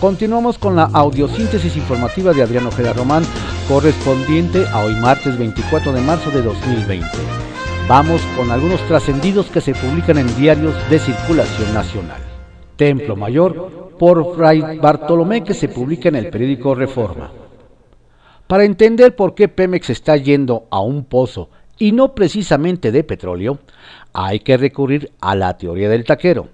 Continuamos con la audiosíntesis informativa de Adriano Ojeda Román, correspondiente a hoy martes 24 de marzo de 2020. Vamos con algunos trascendidos que se publican en diarios de circulación nacional. Templo Mayor por Fray Bartolomé que se publica en el periódico Reforma. Para entender por qué Pemex está yendo a un pozo y no precisamente de petróleo, hay que recurrir a la teoría del taquero.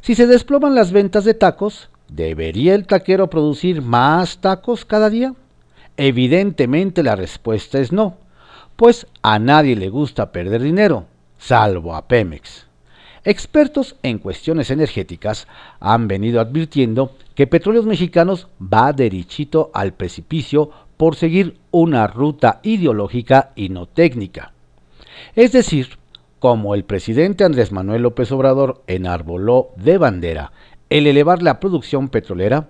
Si se desploman las ventas de tacos, ¿debería el taquero producir más tacos cada día? Evidentemente la respuesta es no, pues a nadie le gusta perder dinero, salvo a Pemex. Expertos en cuestiones energéticas han venido advirtiendo que Petróleos Mexicanos va derechito al precipicio por seguir una ruta ideológica y no técnica. Es decir, como el presidente Andrés Manuel López Obrador enarboló de bandera el elevar la producción petrolera,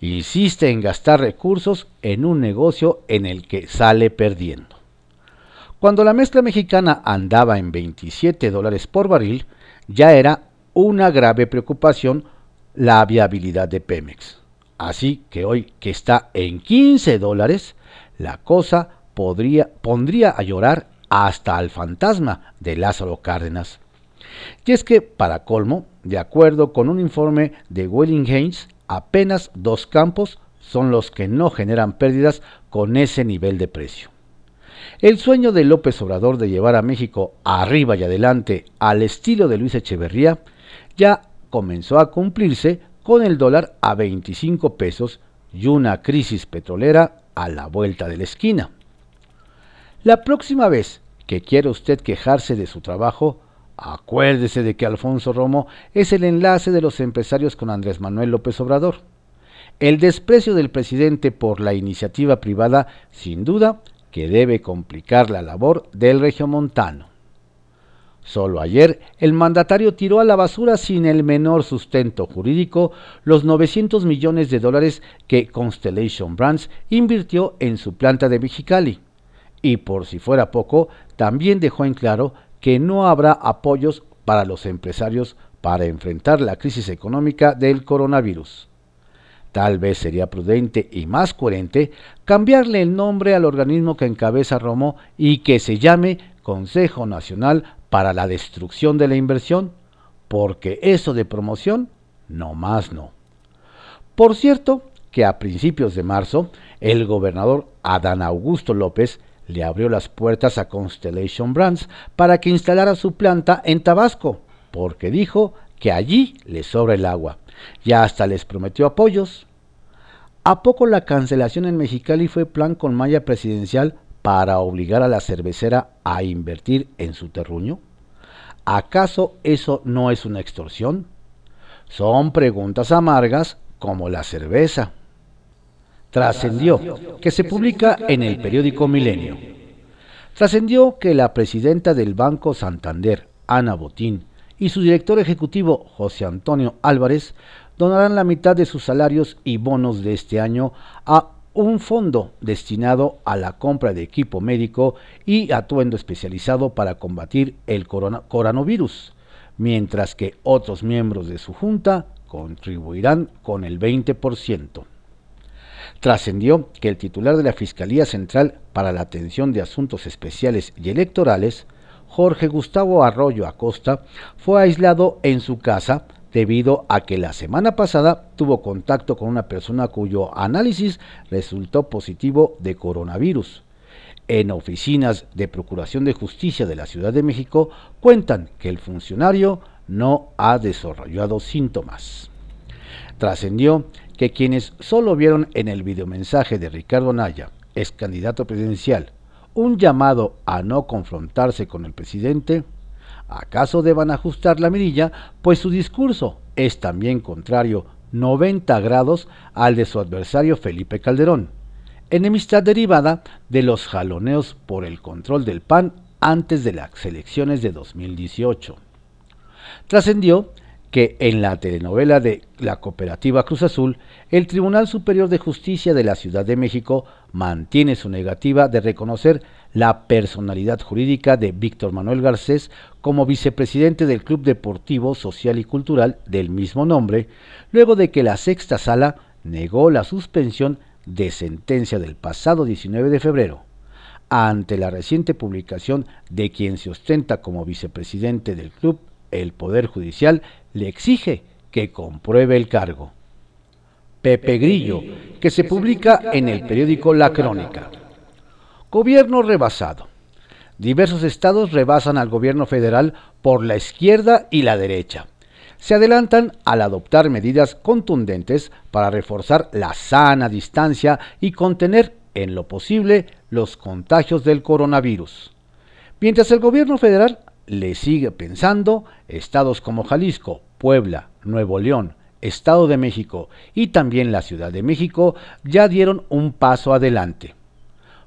insiste en gastar recursos en un negocio en el que sale perdiendo. Cuando la mezcla mexicana andaba en 27 dólares por barril, ya era una grave preocupación la viabilidad de Pemex. Así que hoy que está en 15 dólares, la cosa podría, pondría a llorar hasta al fantasma de Lázaro Cárdenas. Y es que, para colmo, de acuerdo con un informe de Haynes, apenas dos campos son los que no generan pérdidas con ese nivel de precio. El sueño de López Obrador de llevar a México arriba y adelante al estilo de Luis Echeverría ya comenzó a cumplirse con el dólar a 25 pesos y una crisis petrolera a la vuelta de la esquina. La próxima vez que quiera usted quejarse de su trabajo, acuérdese de que Alfonso Romo es el enlace de los empresarios con Andrés Manuel López Obrador. El desprecio del presidente por la iniciativa privada, sin duda, que debe complicar la labor del regiomontano. Solo ayer el mandatario tiró a la basura sin el menor sustento jurídico los 900 millones de dólares que Constellation Brands invirtió en su planta de Mexicali. Y por si fuera poco, también dejó en claro que no habrá apoyos para los empresarios para enfrentar la crisis económica del coronavirus. Tal vez sería prudente y más coherente cambiarle el nombre al organismo que encabeza Romo y que se llame Consejo Nacional para la Destrucción de la Inversión, porque eso de promoción, no más no. Por cierto, que a principios de marzo, el gobernador Adán Augusto López le abrió las puertas a Constellation Brands para que instalara su planta en Tabasco, porque dijo que allí le sobra el agua y hasta les prometió apoyos. ¿A poco la cancelación en Mexicali fue plan con malla presidencial para obligar a la cervecera a invertir en su terruño? ¿Acaso eso no es una extorsión? Son preguntas amargas como la cerveza. Trascendió, que se publica en el periódico Milenio. Trascendió que la presidenta del Banco Santander, Ana Botín, y su director ejecutivo, José Antonio Álvarez, donarán la mitad de sus salarios y bonos de este año a un fondo destinado a la compra de equipo médico y atuendo especializado para combatir el coronavirus, mientras que otros miembros de su junta contribuirán con el 20%. Trascendió que el titular de la Fiscalía Central para la Atención de Asuntos Especiales y Electorales, Jorge Gustavo Arroyo Acosta, fue aislado en su casa debido a que la semana pasada tuvo contacto con una persona cuyo análisis resultó positivo de coronavirus. En oficinas de Procuración de Justicia de la Ciudad de México cuentan que el funcionario no ha desarrollado síntomas. Trascendió que quienes solo vieron en el videomensaje de Ricardo Naya, ex candidato presidencial, un llamado a no confrontarse con el presidente, ¿Acaso deban ajustar la mirilla? Pues su discurso es también contrario 90 grados al de su adversario Felipe Calderón. Enemistad derivada de los jaloneos por el control del PAN antes de las elecciones de 2018. Trascendió que en la telenovela de la cooperativa Cruz Azul, el Tribunal Superior de Justicia de la Ciudad de México mantiene su negativa de reconocer la personalidad jurídica de Víctor Manuel Garcés como vicepresidente del Club Deportivo Social y Cultural del mismo nombre, luego de que la sexta sala negó la suspensión de sentencia del pasado 19 de febrero, ante la reciente publicación de quien se ostenta como vicepresidente del club, el Poder Judicial le exige que compruebe el cargo. Pepe Grillo, que se publica en el periódico La Crónica. Gobierno rebasado. Diversos estados rebasan al gobierno federal por la izquierda y la derecha. Se adelantan al adoptar medidas contundentes para reforzar la sana distancia y contener en lo posible los contagios del coronavirus. Mientras el gobierno federal le sigue pensando, estados como Jalisco, Puebla, Nuevo León, Estado de México y también la Ciudad de México ya dieron un paso adelante.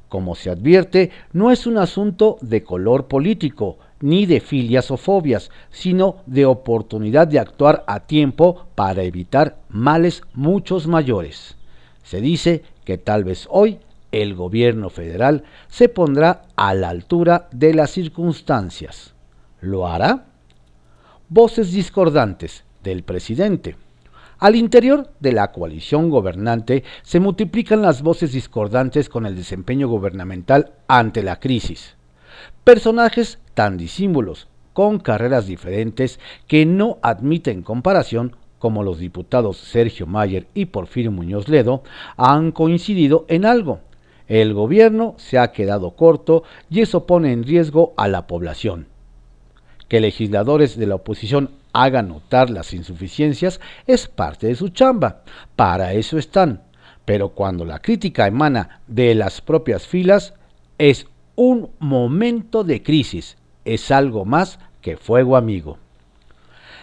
Como se advierte, no es un asunto de color político, ni de filias o fobias, sino de oportunidad de actuar a tiempo para evitar males muchos mayores. Se dice que tal vez hoy el gobierno federal se pondrá a la altura de las circunstancias. ¿Lo hará? Voces discordantes del presidente. Al interior de la coalición gobernante se multiplican las voces discordantes con el desempeño gubernamental ante la crisis. Personajes tan disímbolos, con carreras diferentes que no admiten comparación, como los diputados Sergio Mayer y Porfirio Muñoz Ledo, han coincidido en algo el gobierno se ha quedado corto y eso pone en riesgo a la población. Que legisladores de la oposición hagan notar las insuficiencias es parte de su chamba, para eso están. Pero cuando la crítica emana de las propias filas, es un momento de crisis, es algo más que fuego amigo.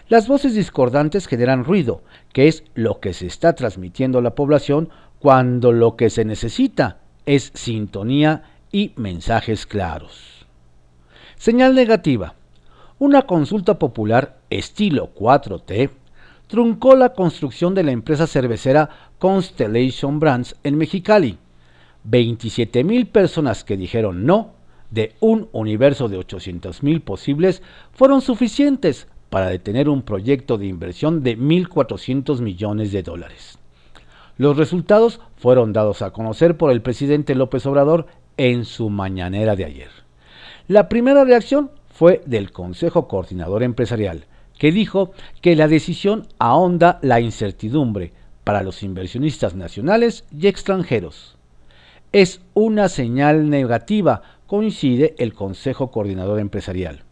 Las voces discordantes generan ruido, que es lo que se está transmitiendo a la población cuando lo que se necesita es sintonía y mensajes claros. Señal negativa. Una consulta popular estilo 4T truncó la construcción de la empresa cervecera Constellation Brands en Mexicali. 27 mil personas que dijeron no de un universo de 800 mil posibles fueron suficientes para detener un proyecto de inversión de 1.400 millones de dólares. Los resultados fueron dados a conocer por el presidente López Obrador en su mañanera de ayer. La primera reacción fue del Consejo Coordinador Empresarial, que dijo que la decisión ahonda la incertidumbre para los inversionistas nacionales y extranjeros. Es una señal negativa, coincide el Consejo Coordinador Empresarial.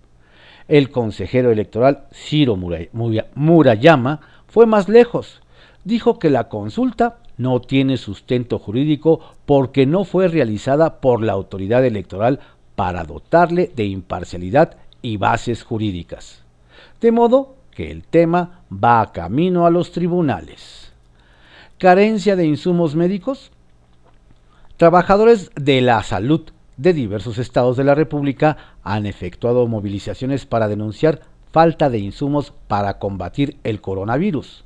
El consejero electoral Ciro Murayama fue más lejos dijo que la consulta no tiene sustento jurídico porque no fue realizada por la autoridad electoral para dotarle de imparcialidad y bases jurídicas. De modo que el tema va camino a los tribunales. Carencia de insumos médicos. Trabajadores de la salud de diversos estados de la República han efectuado movilizaciones para denunciar falta de insumos para combatir el coronavirus.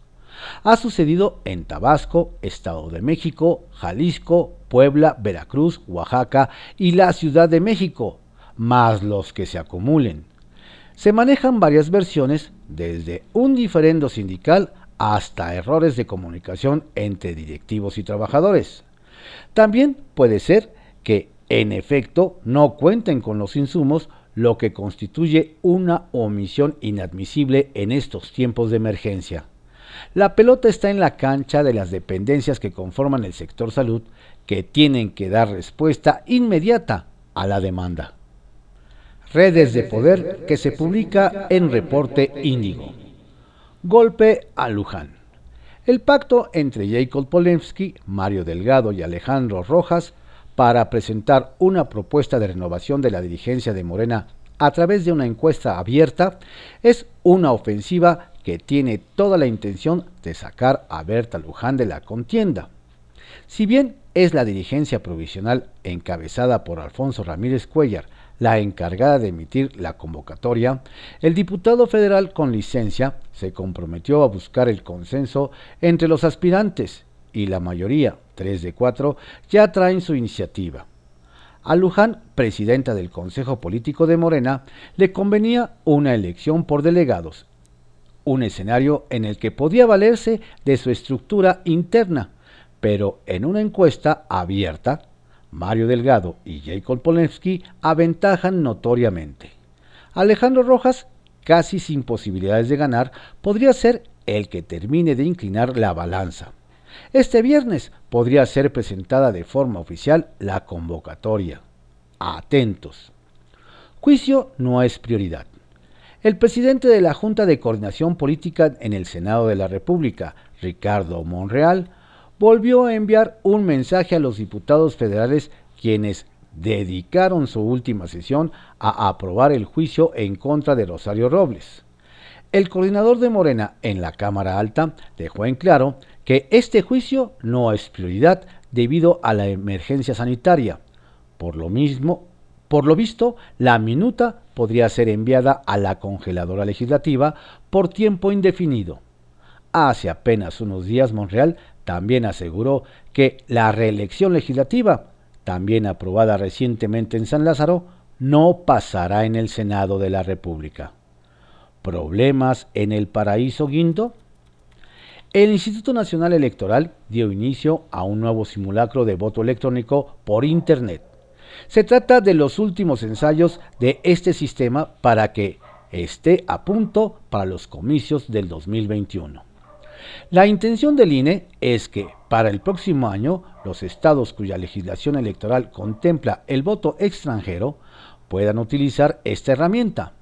Ha sucedido en Tabasco, Estado de México, Jalisco, Puebla, Veracruz, Oaxaca y la Ciudad de México, más los que se acumulen. Se manejan varias versiones, desde un diferendo sindical hasta errores de comunicación entre directivos y trabajadores. También puede ser que, en efecto, no cuenten con los insumos, lo que constituye una omisión inadmisible en estos tiempos de emergencia. La pelota está en la cancha de las dependencias que conforman el sector salud que tienen que dar respuesta inmediata a la demanda. Redes de poder que se publica en reporte Índigo. Golpe a Luján. El pacto entre Jacob Polensky, Mario Delgado y Alejandro Rojas para presentar una propuesta de renovación de la dirigencia de Morena a través de una encuesta abierta es una ofensiva que tiene toda la intención de sacar a Berta Luján de la contienda. Si bien es la dirigencia provisional encabezada por Alfonso Ramírez Cuellar la encargada de emitir la convocatoria, el diputado federal con licencia se comprometió a buscar el consenso entre los aspirantes y la mayoría, tres de cuatro, ya traen su iniciativa. A Luján, presidenta del Consejo Político de Morena, le convenía una elección por delegados un escenario en el que podía valerse de su estructura interna, pero en una encuesta abierta, Mario Delgado y Jacob Polensky aventajan notoriamente. Alejandro Rojas, casi sin posibilidades de ganar, podría ser el que termine de inclinar la balanza. Este viernes podría ser presentada de forma oficial la convocatoria. Atentos. Juicio no es prioridad. El presidente de la Junta de Coordinación Política en el Senado de la República, Ricardo Monreal, volvió a enviar un mensaje a los diputados federales quienes dedicaron su última sesión a aprobar el juicio en contra de Rosario Robles. El coordinador de Morena en la Cámara Alta dejó en claro que este juicio no es prioridad debido a la emergencia sanitaria. Por lo mismo, por lo visto, la minuta podría ser enviada a la congeladora legislativa por tiempo indefinido. Hace apenas unos días Monreal también aseguró que la reelección legislativa, también aprobada recientemente en San Lázaro, no pasará en el Senado de la República. ¿Problemas en el paraíso guindo? El Instituto Nacional Electoral dio inicio a un nuevo simulacro de voto electrónico por Internet. Se trata de los últimos ensayos de este sistema para que esté a punto para los comicios del 2021. La intención del INE es que para el próximo año los estados cuya legislación electoral contempla el voto extranjero puedan utilizar esta herramienta.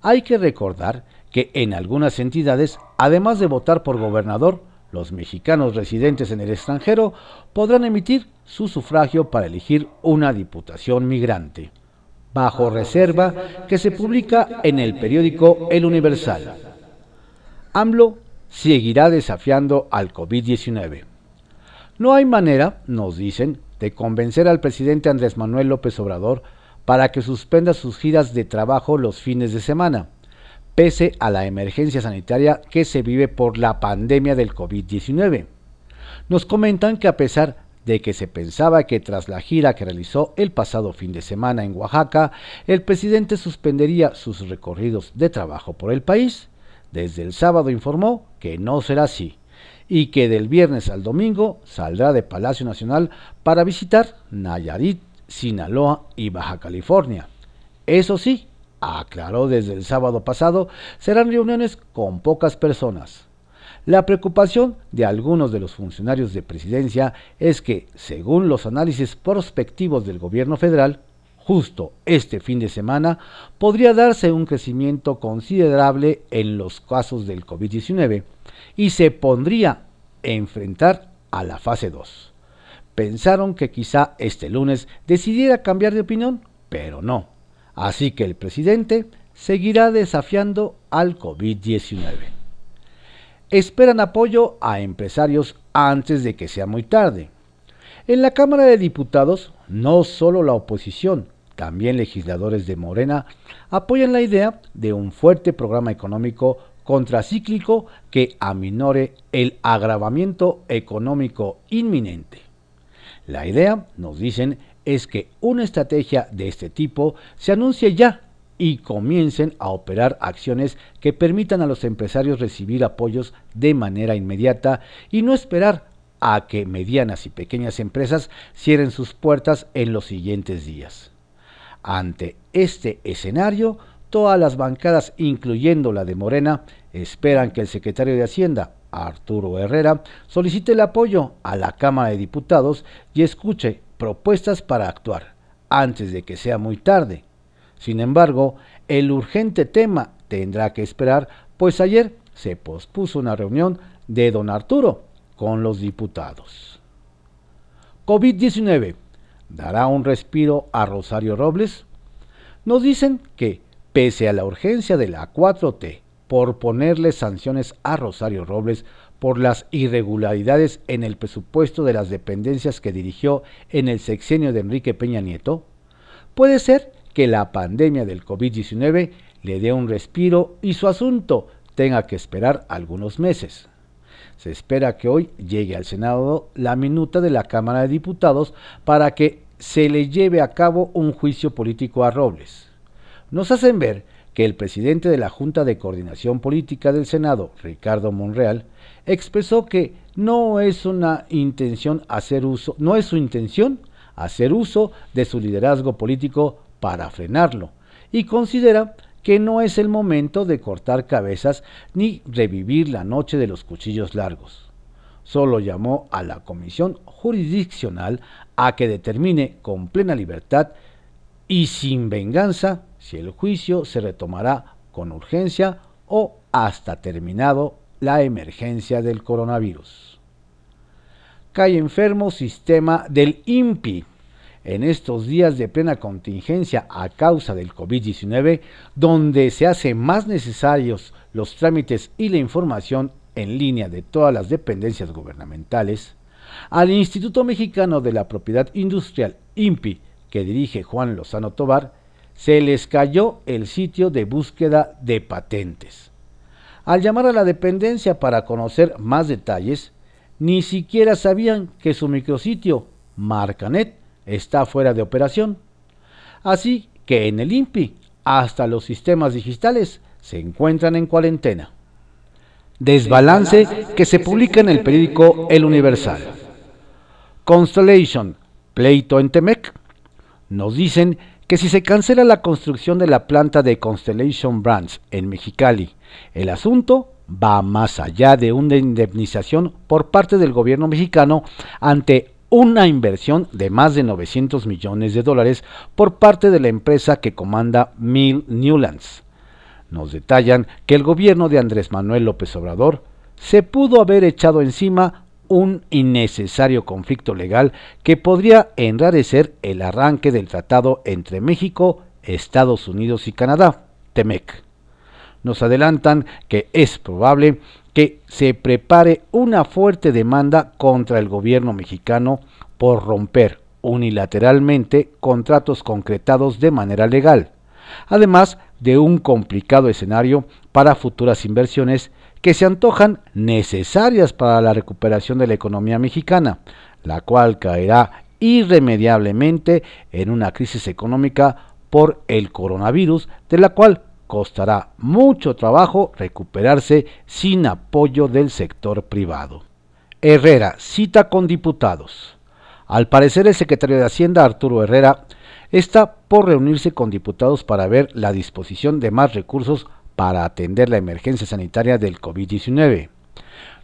Hay que recordar que en algunas entidades, además de votar por gobernador, los mexicanos residentes en el extranjero podrán emitir su sufragio para elegir una diputación migrante, bajo reserva que se publica en el periódico El Universal. AMLO seguirá desafiando al COVID-19. No hay manera, nos dicen, de convencer al presidente Andrés Manuel López Obrador para que suspenda sus giras de trabajo los fines de semana, pese a la emergencia sanitaria que se vive por la pandemia del COVID-19. Nos comentan que a pesar de que se pensaba que tras la gira que realizó el pasado fin de semana en Oaxaca, el presidente suspendería sus recorridos de trabajo por el país, desde el sábado informó que no será así y que del viernes al domingo saldrá de Palacio Nacional para visitar Nayarit, Sinaloa y Baja California. Eso sí, aclaró desde el sábado pasado, serán reuniones con pocas personas. La preocupación de algunos de los funcionarios de presidencia es que, según los análisis prospectivos del gobierno federal, justo este fin de semana podría darse un crecimiento considerable en los casos del COVID-19 y se pondría a enfrentar a la fase 2. Pensaron que quizá este lunes decidiera cambiar de opinión, pero no. Así que el presidente seguirá desafiando al COVID-19. Esperan apoyo a empresarios antes de que sea muy tarde. En la Cámara de Diputados, no solo la oposición, también legisladores de Morena apoyan la idea de un fuerte programa económico contracíclico que aminore el agravamiento económico inminente. La idea, nos dicen, es que una estrategia de este tipo se anuncie ya y comiencen a operar acciones que permitan a los empresarios recibir apoyos de manera inmediata y no esperar a que medianas y pequeñas empresas cierren sus puertas en los siguientes días. Ante este escenario, todas las bancadas, incluyendo la de Morena, esperan que el secretario de Hacienda, Arturo Herrera, solicite el apoyo a la Cámara de Diputados y escuche propuestas para actuar antes de que sea muy tarde. Sin embargo, el urgente tema tendrá que esperar, pues ayer se pospuso una reunión de don Arturo con los diputados. COVID-19 dará un respiro a Rosario Robles? Nos dicen que, pese a la urgencia de la 4T por ponerle sanciones a Rosario Robles por las irregularidades en el presupuesto de las dependencias que dirigió en el sexenio de Enrique Peña Nieto, puede ser que la pandemia del COVID-19 le dé un respiro y su asunto tenga que esperar algunos meses. Se espera que hoy llegue al Senado la minuta de la Cámara de Diputados para que se le lleve a cabo un juicio político a Robles. Nos hacen ver que el presidente de la Junta de Coordinación Política del Senado, Ricardo Monreal, expresó que no es una intención hacer uso, no es su intención hacer uso de su liderazgo político para frenarlo y considera que no es el momento de cortar cabezas ni revivir la noche de los cuchillos largos. Solo llamó a la comisión jurisdiccional a que determine con plena libertad y sin venganza si el juicio se retomará con urgencia o hasta terminado la emergencia del coronavirus. Cae enfermo sistema del INPI en estos días de plena contingencia a causa del COVID-19, donde se hacen más necesarios los trámites y la información en línea de todas las dependencias gubernamentales, al Instituto Mexicano de la Propiedad Industrial, INPI, que dirige Juan Lozano Tobar, se les cayó el sitio de búsqueda de patentes. Al llamar a la dependencia para conocer más detalles, ni siquiera sabían que su micrositio, Marcanet, está fuera de operación. Así que en el INPI hasta los sistemas digitales se encuentran en cuarentena. Desbalance que se publica en el periódico El Universal. Constellation, pleito en Temec. Nos dicen que si se cancela la construcción de la planta de Constellation Brands en Mexicali, el asunto va más allá de una indemnización por parte del gobierno mexicano ante una inversión de más de 900 millones de dólares por parte de la empresa que comanda Mill Newlands. Nos detallan que el gobierno de Andrés Manuel López Obrador se pudo haber echado encima un innecesario conflicto legal que podría enrarecer el arranque del tratado entre México, Estados Unidos y Canadá, TEMEC. Nos adelantan que es probable que se prepare una fuerte demanda contra el gobierno mexicano por romper unilateralmente contratos concretados de manera legal, además de un complicado escenario para futuras inversiones que se antojan necesarias para la recuperación de la economía mexicana, la cual caerá irremediablemente en una crisis económica por el coronavirus, de la cual costará mucho trabajo recuperarse sin apoyo del sector privado. Herrera cita con diputados. Al parecer el secretario de Hacienda Arturo Herrera está por reunirse con diputados para ver la disposición de más recursos para atender la emergencia sanitaria del COVID-19.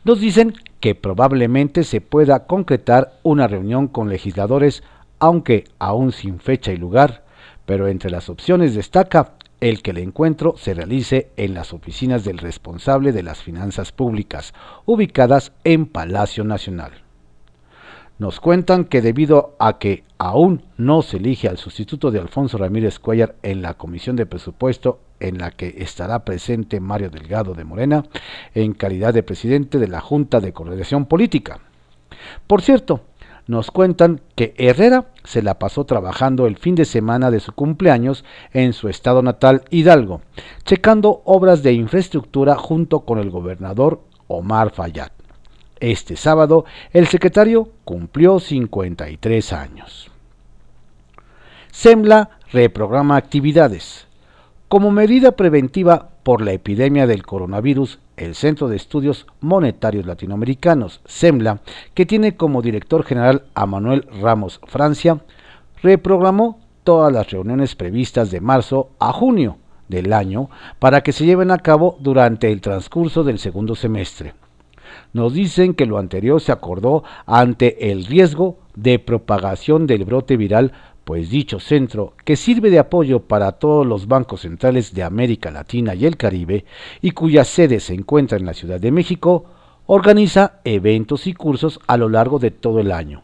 Nos dicen que probablemente se pueda concretar una reunión con legisladores, aunque aún sin fecha y lugar, pero entre las opciones destaca el que el encuentro se realice en las oficinas del responsable de las finanzas públicas, ubicadas en Palacio Nacional. Nos cuentan que debido a que aún no se elige al sustituto de Alfonso Ramírez Cuellar en la Comisión de Presupuesto en la que estará presente Mario Delgado de Morena en calidad de presidente de la Junta de Coordinación Política. Por cierto, nos cuentan que Herrera se la pasó trabajando el fin de semana de su cumpleaños en su estado natal Hidalgo, checando obras de infraestructura junto con el gobernador Omar Fayad. Este sábado el secretario cumplió 53 años. SEMLA reprograma actividades. Como medida preventiva por la epidemia del coronavirus, el Centro de Estudios Monetarios Latinoamericanos, SEMLA, que tiene como director general a Manuel Ramos Francia, reprogramó todas las reuniones previstas de marzo a junio del año para que se lleven a cabo durante el transcurso del segundo semestre. Nos dicen que lo anterior se acordó ante el riesgo de propagación del brote viral pues dicho centro, que sirve de apoyo para todos los bancos centrales de América Latina y el Caribe y cuya sede se encuentra en la Ciudad de México, organiza eventos y cursos a lo largo de todo el año.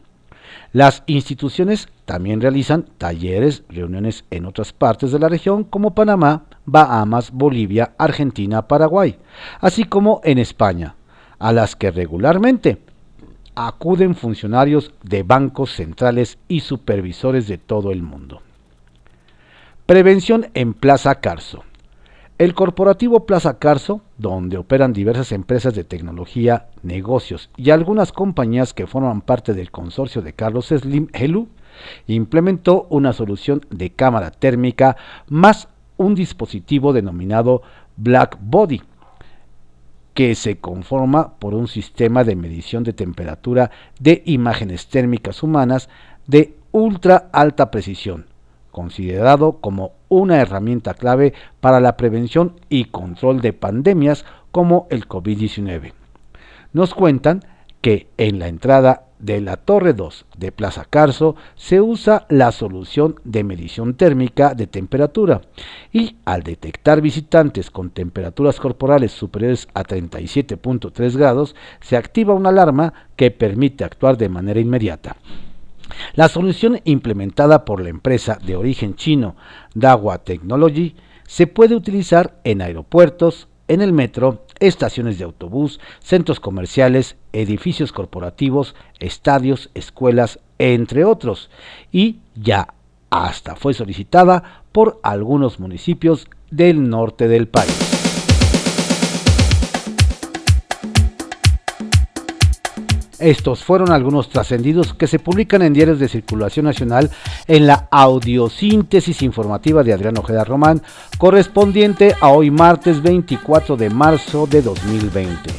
Las instituciones también realizan talleres, reuniones en otras partes de la región como Panamá, Bahamas, Bolivia, Argentina, Paraguay, así como en España, a las que regularmente acuden funcionarios de bancos centrales y supervisores de todo el mundo. Prevención en Plaza Carso. El corporativo Plaza Carso, donde operan diversas empresas de tecnología, negocios y algunas compañías que forman parte del consorcio de Carlos Slim Helu, implementó una solución de cámara térmica más un dispositivo denominado Black Body, que se conforma por un sistema de medición de temperatura de imágenes térmicas humanas de ultra alta precisión, considerado como una herramienta clave para la prevención y control de pandemias como el COVID-19. Nos cuentan que en la entrada de la Torre 2 de Plaza Carso se usa la solución de medición térmica de temperatura y al detectar visitantes con temperaturas corporales superiores a 37.3 grados se activa una alarma que permite actuar de manera inmediata. La solución implementada por la empresa de origen chino Dahua Technology se puede utilizar en aeropuertos, en el metro, estaciones de autobús, centros comerciales, edificios corporativos, estadios, escuelas, entre otros, y ya hasta fue solicitada por algunos municipios del norte del país. Estos fueron algunos trascendidos que se publican en diarios de circulación nacional en la audiosíntesis informativa de Adrián Ojeda Román, correspondiente a hoy martes 24 de marzo de 2020.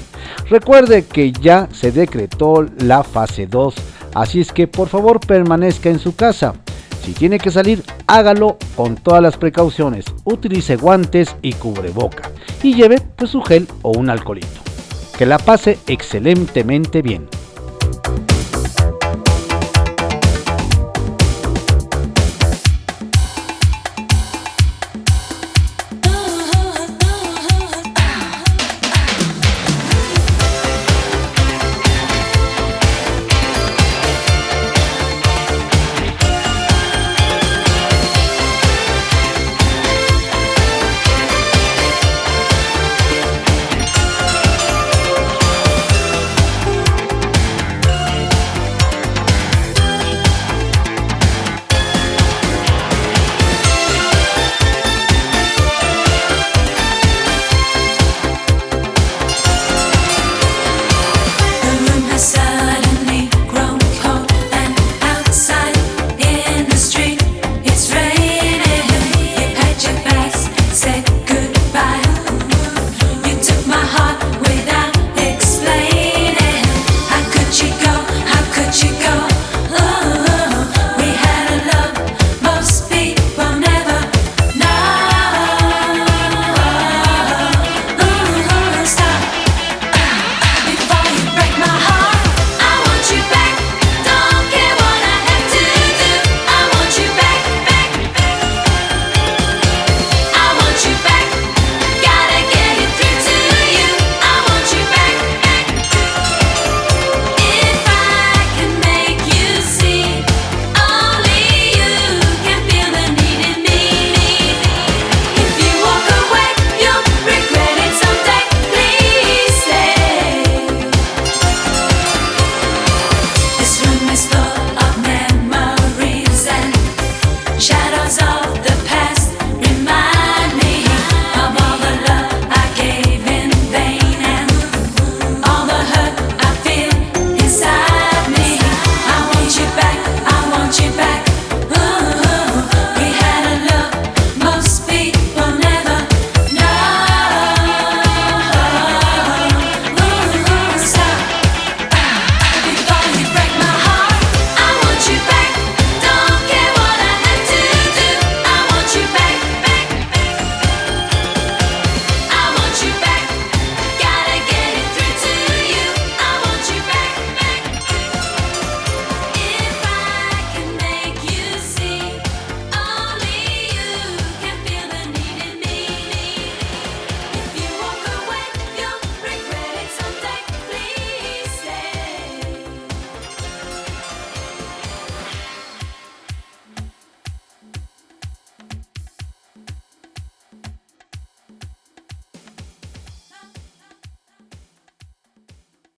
Recuerde que ya se decretó la fase 2, así es que por favor permanezca en su casa. Si tiene que salir, hágalo con todas las precauciones. Utilice guantes y cubreboca. Y lleve pues su gel o un alcoholito. Que la pase excelentemente bien.